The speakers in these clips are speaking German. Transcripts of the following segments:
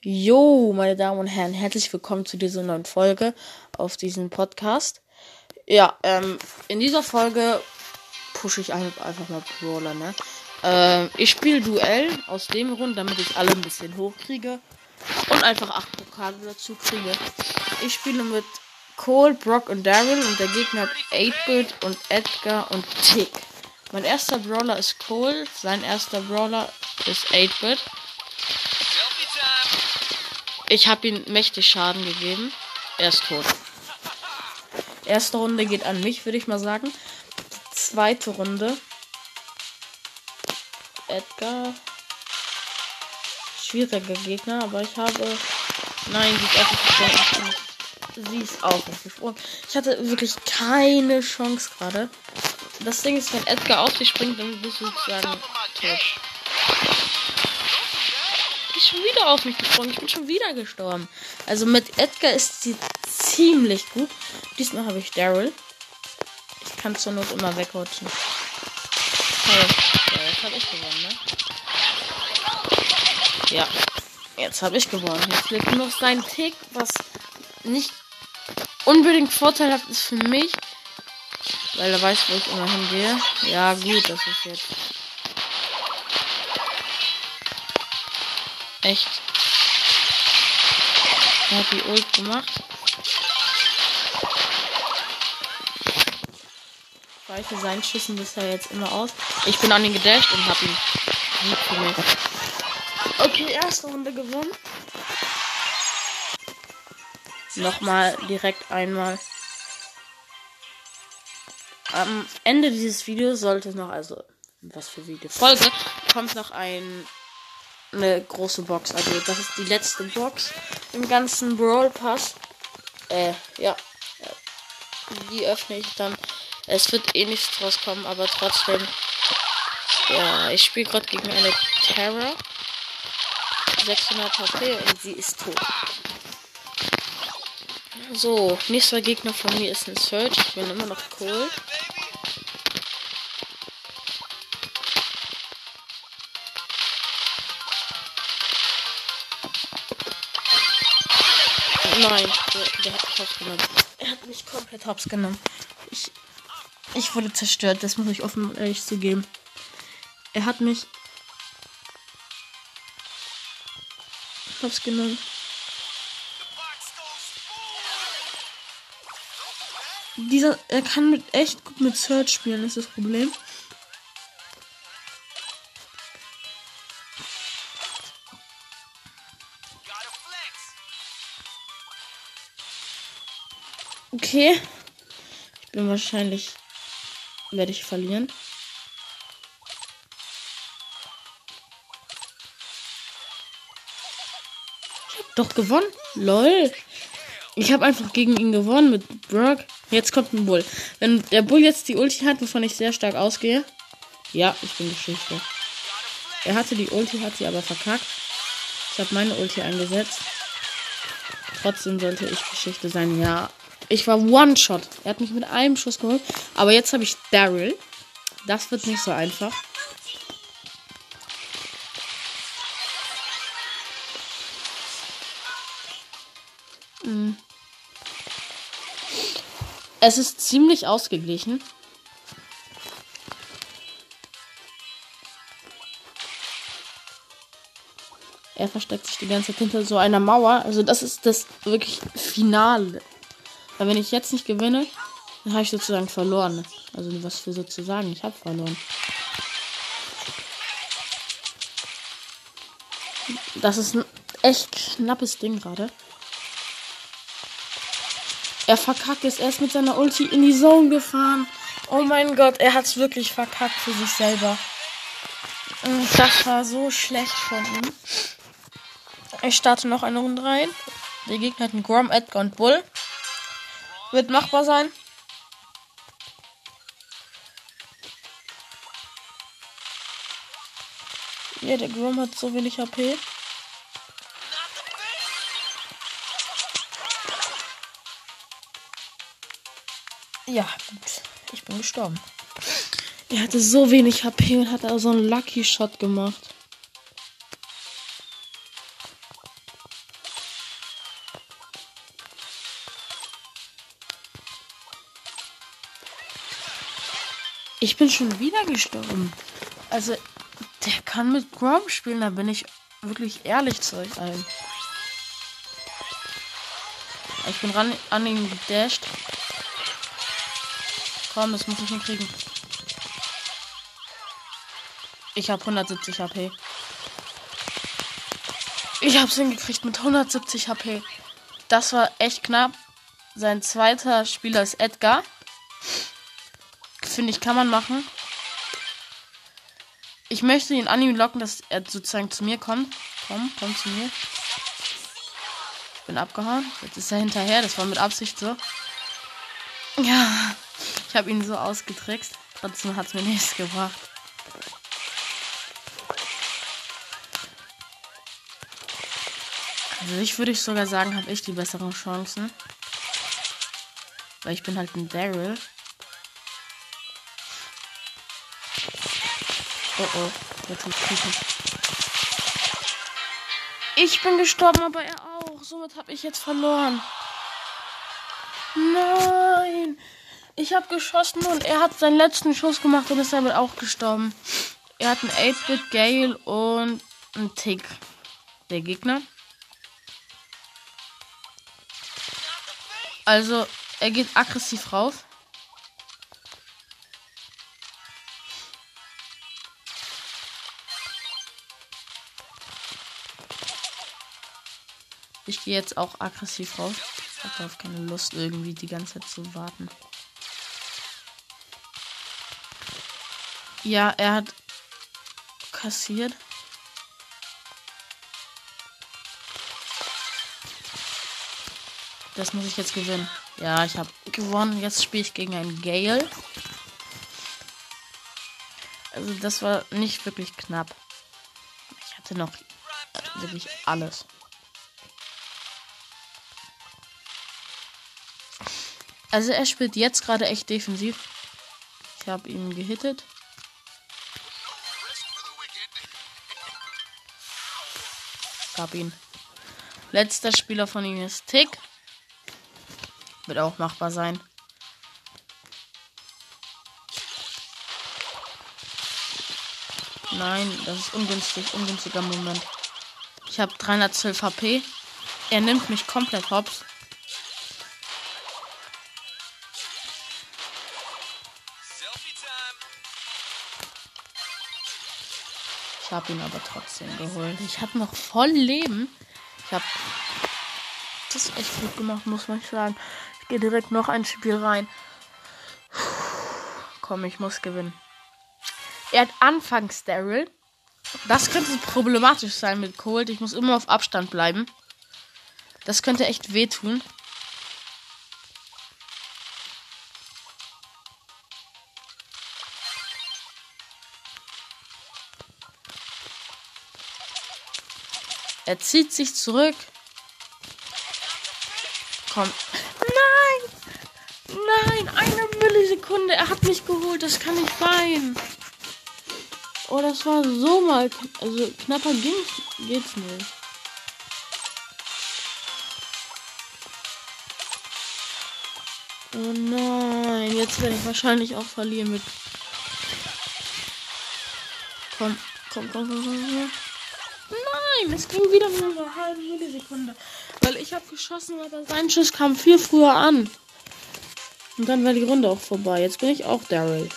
Jo, meine Damen und Herren, herzlich willkommen zu dieser neuen Folge auf diesem Podcast. Ja, ähm, in dieser Folge pushe ich einfach mal Brawler, ne? Ähm, ich spiele Duell aus dem Grund, damit ich alle ein bisschen hochkriege und einfach 8 Pokale dazu kriege. Ich spiele mit Cole, Brock und Daryl und der Gegner hat 8-Bit und Edgar und Tick. Mein erster Brawler ist Cole, sein erster Brawler ist 8-Bit. Ich habe ihm mächtig Schaden gegeben. Er ist tot. Erste Runde geht an mich, würde ich mal sagen. Zweite Runde. Edgar. Schwieriger Gegner, aber ich habe. Nein, sie ist aufgefroren. Sie ist aufgefroren. Ich hatte wirklich keine Chance gerade. Das Ding ist, wenn Edgar auf dich springt, dann bist du sozusagen tot schon wieder auf mich gesprungen. Ich bin schon wieder gestorben. Also mit Edgar ist sie ziemlich gut. Diesmal habe ich Daryl. Ich kann zur Not immer wegrutschen. Hey, ja, jetzt habe ich gewonnen, ne? Ja, jetzt habe ich gewonnen. Jetzt lebt nur noch sein Tick, was nicht unbedingt vorteilhaft ist für mich. Weil er weiß, wo ich immer hingehe. Ja, gut, das ist jetzt Echt. Er hat die Ult gemacht. Weiche seinen Schüssen bisher jetzt immer aus. Ich bin an ihn gedasht und hab ihn. Okay, erste Runde gewonnen. Nochmal direkt einmal. Am Ende dieses Videos sollte noch, also was für Video Folge, kommt noch ein eine große Box. Also das ist die letzte Box im ganzen Brawl Pass. Äh, ja. Die öffne ich dann. Es wird eh nichts rauskommen, aber trotzdem. Ja, ich spiele gerade gegen eine Terra. 600 HP und sie ist tot. So, nächster Gegner von mir ist ein Search. Ich bin immer noch cool. Nein, der, der hat mich hops genommen. Er hat mich komplett hops genommen. Ich, ich wurde zerstört, das muss ich offen und ehrlich zugeben. Er hat mich hops genommen. Dieser, er kann mit echt gut mit Search spielen, ist das Problem. Okay. Ich bin wahrscheinlich. Werde ich verlieren. Ich hab doch gewonnen. Lol. Ich habe einfach gegen ihn gewonnen mit Brock. Jetzt kommt ein Bull. Wenn der Bull jetzt die Ulti hat, wovon ich sehr stark ausgehe. Ja, ich bin Geschichte. Er hatte die Ulti, hat sie aber verkackt. Ich habe meine Ulti eingesetzt. Trotzdem sollte ich Geschichte sein. Ja, ich war One-Shot. Er hat mich mit einem Schuss geholt. Aber jetzt habe ich Daryl. Das wird nicht so einfach. Hm. Es ist ziemlich ausgeglichen. Er versteckt sich die ganze Zeit hinter so einer Mauer. Also das ist das wirklich Finale. Weil wenn ich jetzt nicht gewinne, dann habe ich sozusagen verloren. Also was für sozusagen, ich habe verloren. Das ist ein echt knappes Ding gerade. Er verkackt. Er ist mit seiner Ulti in die Zone gefahren. Oh mein Gott, er hat es wirklich verkackt für sich selber. Das war so schlecht von ihm. Ich starte noch eine Runde rein. Der Gegner hat einen Grom, Edgar und Bull. Wird machbar sein. Ja, der Grom hat so wenig HP. Ja, gut. Ich bin gestorben. Er hatte so wenig HP und hat also einen Lucky Shot gemacht. Ich bin schon wieder gestorben. Also, der kann mit Grom spielen, da bin ich wirklich ehrlich zu euch allen. Ich bin ran an ihn gedasht. Komm, das muss ich hinkriegen. Ich habe 170 HP. Ich hab's hingekriegt mit 170 HP. Das war echt knapp. Sein zweiter Spieler ist Edgar. Finde ich, kann man machen. Ich möchte ihn an ihm locken, dass er sozusagen zu mir kommt. Komm, komm zu mir. Ich bin abgehauen. Jetzt ist er hinterher. Das war mit Absicht so. Ja, ich habe ihn so ausgetrickst. Trotzdem hat es mir nichts gebracht. Also ich würde sogar sagen, habe ich die besseren Chancen. Weil ich bin halt ein Daryl. Oh oh, jetzt muss ich Ich bin gestorben, aber er auch. Somit habe ich jetzt verloren. Nein! Ich habe geschossen und er hat seinen letzten Schuss gemacht und ist damit auch gestorben. Er hat einen 8-Bit Gale und einen Tick. Der Gegner. Also, er geht aggressiv rauf. Ich gehe jetzt auch aggressiv rauf. Ich habe darauf keine Lust, irgendwie die ganze Zeit zu warten. Ja, er hat kassiert. Das muss ich jetzt gewinnen. Ja, ich habe gewonnen. Jetzt spiele ich gegen einen Gale. Also das war nicht wirklich knapp. Ich hatte noch wirklich alles. Also er spielt jetzt gerade echt defensiv. Ich habe ihn gehittet. Gab ihn. Letzter Spieler von ihm ist Tick. Wird auch machbar sein. Nein, das ist ungünstig, ungünstiger Moment. Ich habe 312 HP. Er nimmt mich komplett hops. Ich habe ihn aber trotzdem geholt. Ich habe noch voll Leben. Ich habe das echt gut gemacht, muss man sagen gehe direkt noch ein Spiel rein. Komm, ich muss gewinnen. Er hat anfangs Daryl. Das könnte problematisch sein mit Cold. Ich muss immer auf Abstand bleiben. Das könnte echt wehtun. Er zieht sich zurück. Komm, Nein, eine Millisekunde. Er hat mich geholt. Das kann nicht sein. Oh, das war so mal. Also knapper ging's, geht's nicht. Oh nein, jetzt werde ich wahrscheinlich auch verlieren mit. Komm, komm, komm, komm, komm. Nein, es ging wieder nur eine halbe Millisekunde. Weil ich habe geschossen, aber sein Schuss kam viel früher an. Und dann war die Runde auch vorbei. Jetzt bin ich auch Daryl.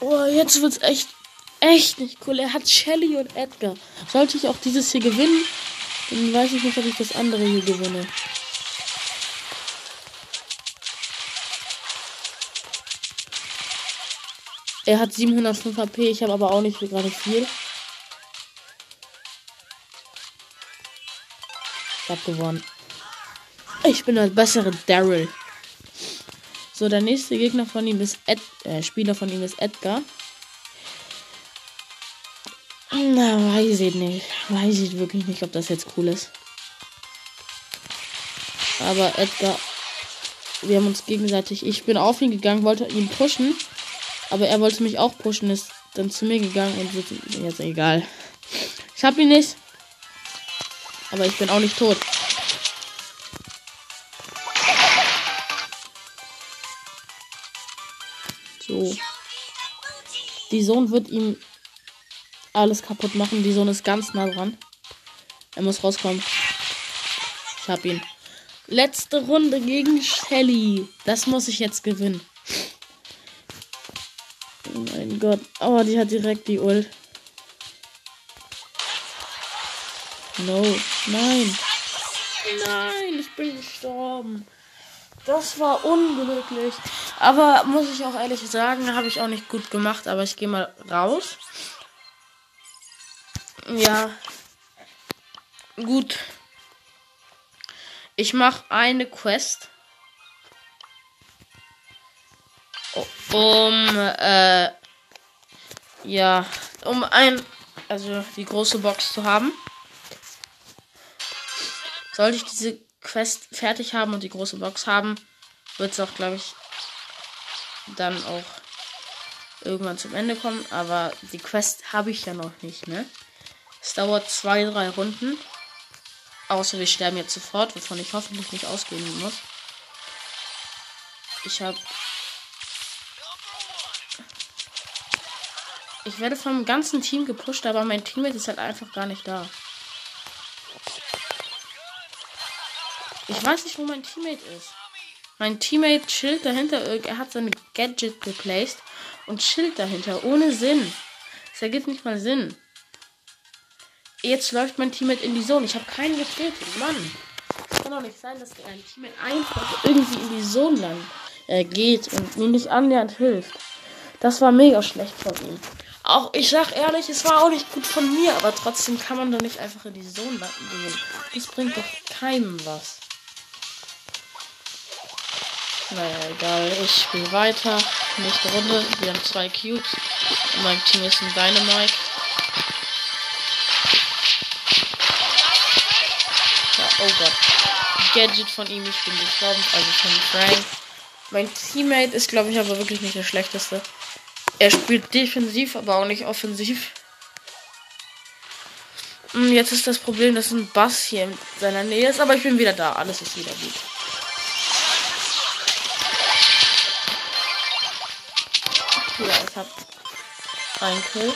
Oh, jetzt wird's echt, echt nicht cool. Er hat Shelly und Edgar. Sollte ich auch dieses hier gewinnen, dann weiß ich nicht, ob ich das andere hier gewinne. Er hat 705 HP, ich habe aber auch nicht gerade viel. Ich habe gewonnen. Ich bin der bessere Daryl. So, der nächste Gegner von ihm ist Ed, äh, Spieler von ihm ist Edgar. Na, weiß ich nicht. Weiß ich wirklich nicht, ob das jetzt cool ist. Aber Edgar, wir haben uns gegenseitig, ich bin auf ihn gegangen, wollte ihn pushen. Aber er wollte mich auch pushen, ist dann zu mir gegangen und wird jetzt egal. Ich hab ihn nicht. Aber ich bin auch nicht tot. So. Die Sohn wird ihm alles kaputt machen. Die Sohn ist ganz nah dran. Er muss rauskommen. Ich hab ihn. Letzte Runde gegen Shelly. Das muss ich jetzt gewinnen. Oh Gott. Oh, die hat direkt die Ult. No. Nein. Nein, ich bin gestorben. Das war unglücklich. Aber muss ich auch ehrlich sagen, habe ich auch nicht gut gemacht. Aber ich gehe mal raus. Ja. Gut. Ich mache eine Quest. Um, äh, ja, um ein, also die große Box zu haben. Sollte ich diese Quest fertig haben und die große Box haben, wird es auch, glaube ich, dann auch irgendwann zum Ende kommen. Aber die Quest habe ich ja noch nicht, ne? Es dauert zwei, drei Runden. Außer wir sterben jetzt sofort, wovon ich hoffentlich nicht ausgehen muss. Ich habe. Ich werde vom ganzen Team gepusht, aber mein Teammate ist halt einfach gar nicht da. Ich weiß nicht, wo mein Teammate ist. Mein Teammate chillt dahinter. Er hat seine Gadget geplaced und chillt dahinter. Ohne Sinn. Es ergibt nicht mal Sinn. Jetzt läuft mein Teammate in die Zone. Ich habe keinen getötet. Mann. Es kann doch nicht sein, dass ein Teammate einfach irgendwie in die Zone lang äh, geht und mir nicht annähernd hilft. Das war mega schlecht von ihm. Auch, ich sag ehrlich, es war auch nicht gut von mir, aber trotzdem kann man doch nicht einfach in die Zone gehen. Das bringt doch keinem was. Naja, egal. Ich spiele weiter. Nächste Runde. Wir haben zwei Cubes. Und mein Team ist ein Dynamite. Oh Gott. Gadget von ihm, ich bin gestorben, also von Frank. Mein Teammate ist, glaube ich, aber wirklich nicht der schlechteste. Er spielt defensiv, aber auch nicht offensiv. Hm, jetzt ist das Problem, dass ein Bass hier in seiner Nähe ist, aber ich bin wieder da. Alles ist wieder gut. Ja, ich habe einen Kill.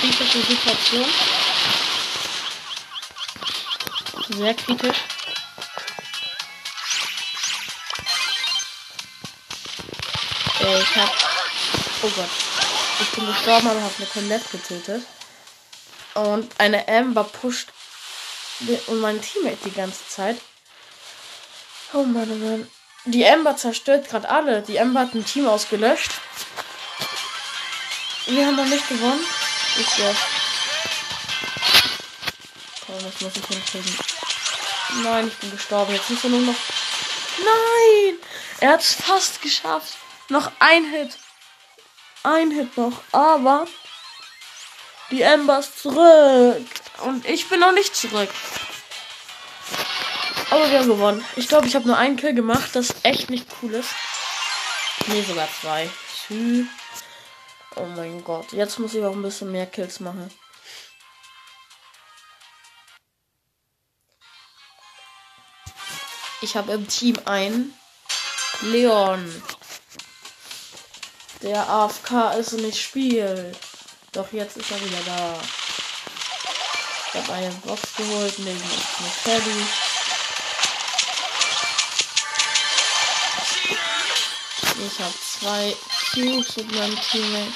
kritische Situation. Sehr kritisch. Äh, ich hab. Oh Gott. Ich bin gestorben, aber habe eine Colette getötet. Und eine Amber pusht und mein Teammate die ganze Zeit. Oh Mann, oh Mann. Die Amber zerstört gerade alle. Die Amber hat ein Team ausgelöscht. Wir haben noch nicht gewonnen. Ich jetzt. Oh, das muss ich hinkriegen. Nein, ich bin gestorben. Jetzt ist er nur noch. Nein! Er hat es fast geschafft. Noch ein Hit. Ein Hit noch. Aber die Embers zurück. Und ich bin noch nicht zurück. Aber wir haben gewonnen. Ich glaube, ich habe nur einen Kill gemacht, das echt nicht cool ist. Nee, sogar zwei. Oh mein Gott. Jetzt muss ich auch ein bisschen mehr Kills machen. Ich habe im Team einen Leon. Der AFK ist und nicht spielt. Doch jetzt ist er wieder da. Ich habe eine Box geholt, neben eine Shelly. Ich habe zwei Cubes mit meinem Teammate.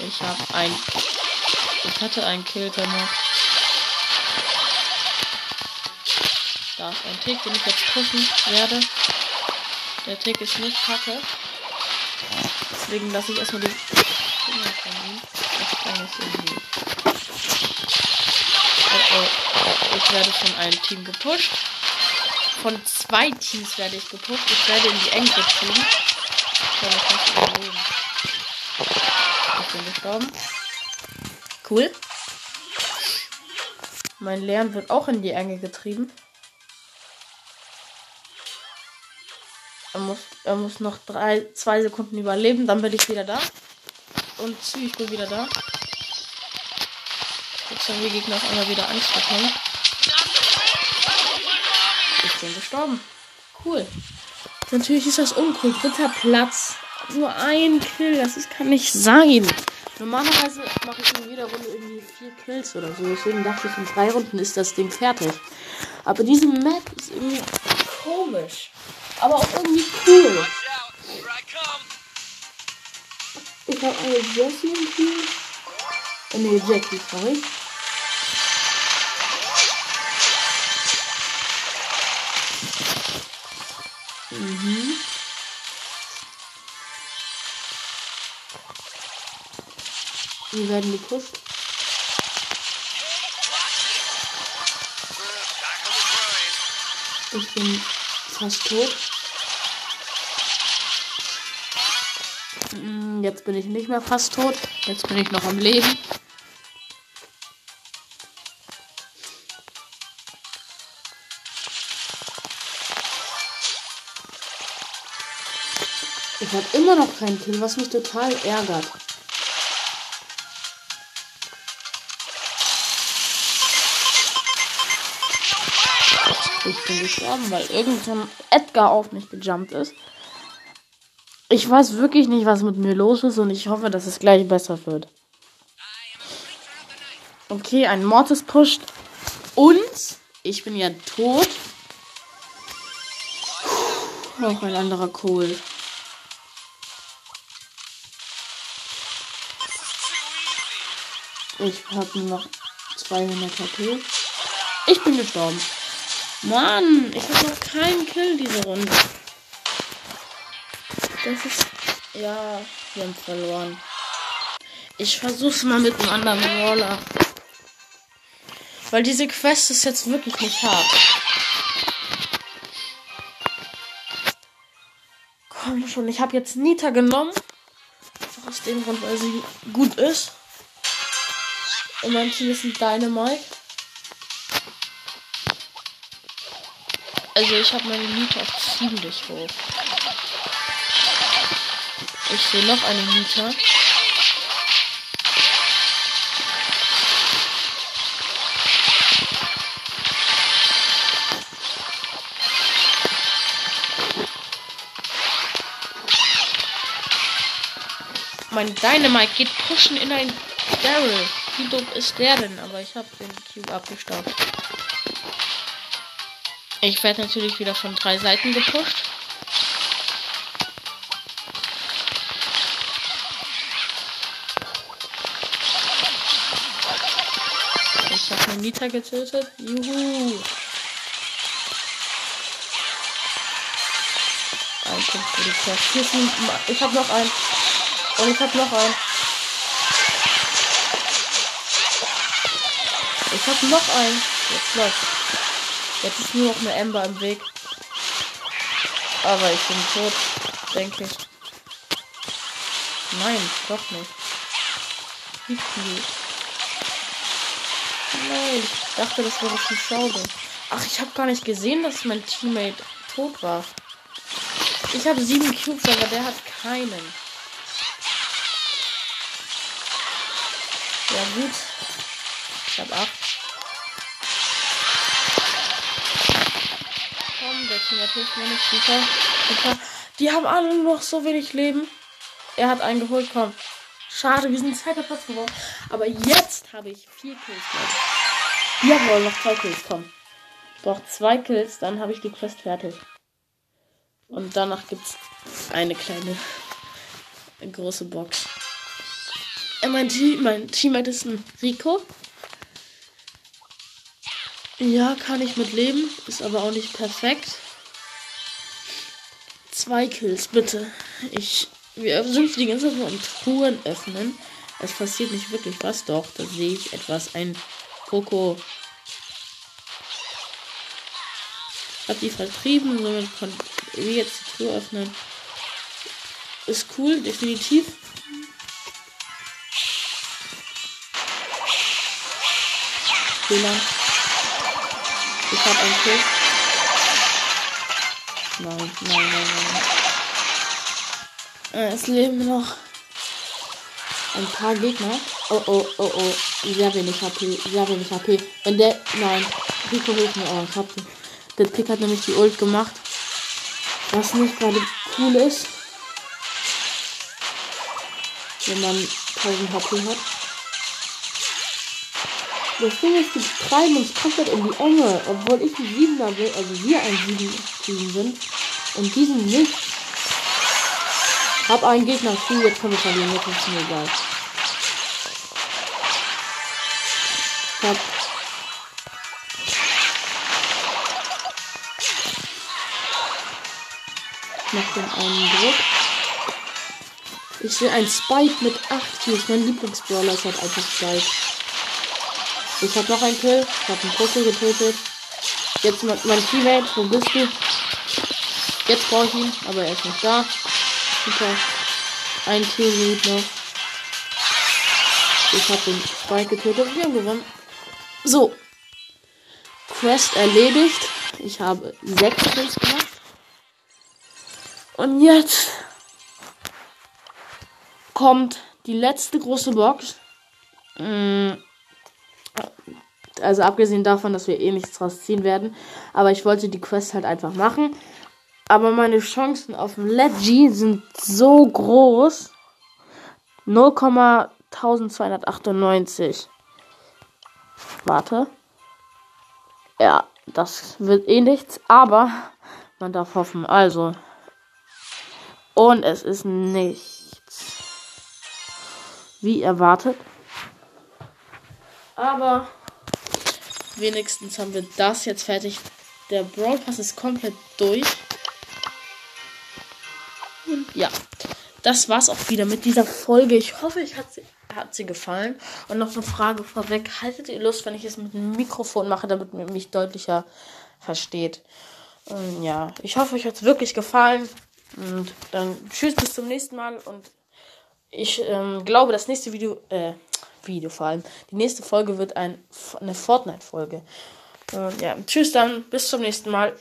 Ich habe ein. Ich hatte einen Kill gemacht. Da ist ein Tick, den ich jetzt pushen werde. Der Tick ist nicht kacke. Deswegen lasse ich erstmal die Finger von ihm. Das kann ich irgendwie. Oh, oh. Ich werde von einem Team gepusht. Von zwei Teams werde ich gepusht. Ich werde in die Enge getrieben. Ich bin gestorben. Cool. Mein Lern wird auch in die Enge getrieben. Er muss, er muss noch drei, zwei Sekunden überleben, dann bin ich wieder da. Und ich bin wieder da. Jetzt haben die Gegner auf einmal wieder Angst bekommen. Ich bin gestorben. Cool. Natürlich ist das uncool. Dritter Platz. Nur ein Kill. Das ist, kann nicht sein. Normalerweise mache ich in jeder Runde irgendwie vier Kills oder so. Deswegen dachte ich, in drei Runden ist das Ding fertig. Aber diese Map ist irgendwie komisch. Aber auch irgendwie cool. Ich habe eine Jessie im Team. Äh, nee, Jackie, sorry. Mhm. Wir werden gepusht. Ich bin fast tot. Jetzt bin ich nicht mehr fast tot. Jetzt bin ich noch am Leben. Ich habe immer noch keinen Kill, was mich total ärgert. Ich bin gestorben, weil irgendein Edgar auf mich gejumpt ist. Ich weiß wirklich nicht, was mit mir los ist und ich hoffe, dass es gleich besser wird. Okay, ein Mortis pusht. Und ich bin ja tot. Auch ein anderer Kohl. Ich habe nur noch 200 HP. Ich bin gestorben. Mann, ich habe noch keinen Kill diese Runde. Das ist. Ja, wir haben verloren. Ich versuch's mal mit einem anderen Brawler. Weil diese Quest ist jetzt wirklich nicht hart. Komm schon, ich habe jetzt Nita genommen. Einfach aus dem Grund, weil sie gut ist. Und mein Team ist ein Dynamite. Also ich habe meine Nita auf ziemlich hoch. Ich sehe noch eine Nita. Mein Dynamite geht pushen in ein Daryl. Wie dumm ist der denn? Aber ich habe den Cube abgestaubt. Ich werde natürlich wieder von drei Seiten gepusht. Nita getötet. Juhu. Ein Punkt für die ein, ich habe noch einen. Und ich habe noch einen. Ich habe noch einen. Jetzt läuft. Jetzt ist nur noch eine Ember im Weg. Aber ich bin tot, denke ich. Nein, doch nicht. Wie viel? Dachte, das wäre die Schaude. Ach, ich habe gar nicht gesehen, dass mein Teammate tot war. Ich habe sieben Cubes, aber der hat keinen. Ja gut. Ich habe acht. Komm, der Teammate hilft mir nicht. Super. Super. Die haben alle noch so wenig Leben. Er hat einen geholt, komm. Schade, wir sind zweiter Platz geworden. Aber jetzt habe ich vier Kills. Jawohl, noch zwei Kills, komm. Brauche zwei Kills, dann habe ich die Quest fertig. Und danach gibt es eine kleine eine große Box. Äh, mein, Team, mein Teammate ist ein Rico. Ja, kann ich mit leben. Ist aber auch nicht perfekt. Zwei Kills, bitte. Ich. Wir sind die ganze Zeit nur am Truhen öffnen. Es passiert nicht wirklich was, doch. Da sehe ich etwas. Ein Poco. Hab die vertrieben, somit konnte wir jetzt die Tür öffnen. Ist cool, definitiv. Fehler. Ich hab einen Kill. Nein, nein, nein, nein. Äh, es leben noch ein paar Gegner. Oh, oh, oh, oh. Sehr wenig HP, sehr wenig HP. Wenn der, nein, Rico hilft mir. Oh, ich hab den. Der Tick hat nämlich die Ult gemacht. Was nicht gerade cool ist. Wenn man 1000 HP hat. Das Ding ist, die treiben uns komplett in die Enge. Obwohl ich ein 7er will, also wir ein 7 sind. Und diesen nicht. Hab einen Gegner zu, jetzt können wir verlieren, jetzt ist mir egal. Ich hab Mach den einen Druck. Ich sehe ein Spike mit 8 Kills. Mein Lieblingsbrawler ist halt einfach Spike. Ich hab noch einen Kill. Ich hab einen Pussy getötet. Jetzt mein, Teammate. Wo bist du? Jetzt brauche ich ihn, aber er ist nicht da. Okay. Ein Teammate noch. Ich hab den Spike getötet und wir haben gewonnen. So. Quest erledigt. Ich habe 6 Kills gemacht. Und jetzt kommt die letzte große Box. Mm. Also abgesehen davon, dass wir eh nichts draus ziehen werden. Aber ich wollte die Quest halt einfach machen. Aber meine Chancen auf dem Leggy sind so groß. 0,1298. Warte. Ja, das wird eh nichts. Aber man darf hoffen. Also. Und es ist nichts. Wie erwartet. Aber wenigstens haben wir das jetzt fertig. Der Brawl Pass ist komplett durch. Und ja, das war's auch wieder mit dieser Folge. Ich hoffe, ich hat sie, hat sie gefallen. Und noch eine Frage vorweg. Haltet ihr Lust, wenn ich es mit dem Mikrofon mache, damit man mich deutlicher versteht? Und ja, ich hoffe, euch hat es wirklich gefallen. Und dann tschüss, bis zum nächsten Mal. Und ich ähm, glaube, das nächste Video, äh, Video vor allem, die nächste Folge wird ein, eine Fortnite-Folge. Und ja, tschüss dann, bis zum nächsten Mal.